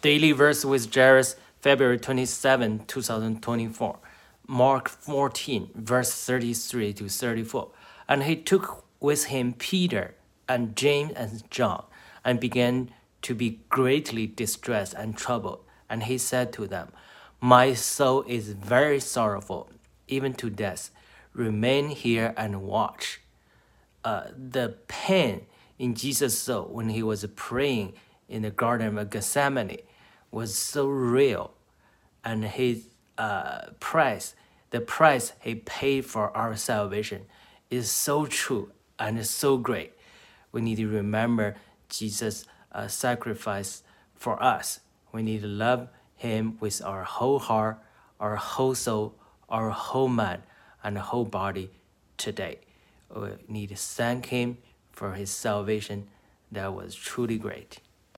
Daily Verse with Jairus, February 27, 2024. Mark 14, verse 33 to 34. And he took with him Peter and James and John, and began to be greatly distressed and troubled. And he said to them, My soul is very sorrowful, even to death. Remain here and watch. Uh, the pain in Jesus' soul when he was praying in the Garden of Gethsemane was so real, and his uh, price, the price he paid for our salvation, is so true and so great. We need to remember Jesus' uh, sacrifice for us. We need to love him with our whole heart, our whole soul, our whole mind, and whole body today. We need to thank him for his salvation that was truly great.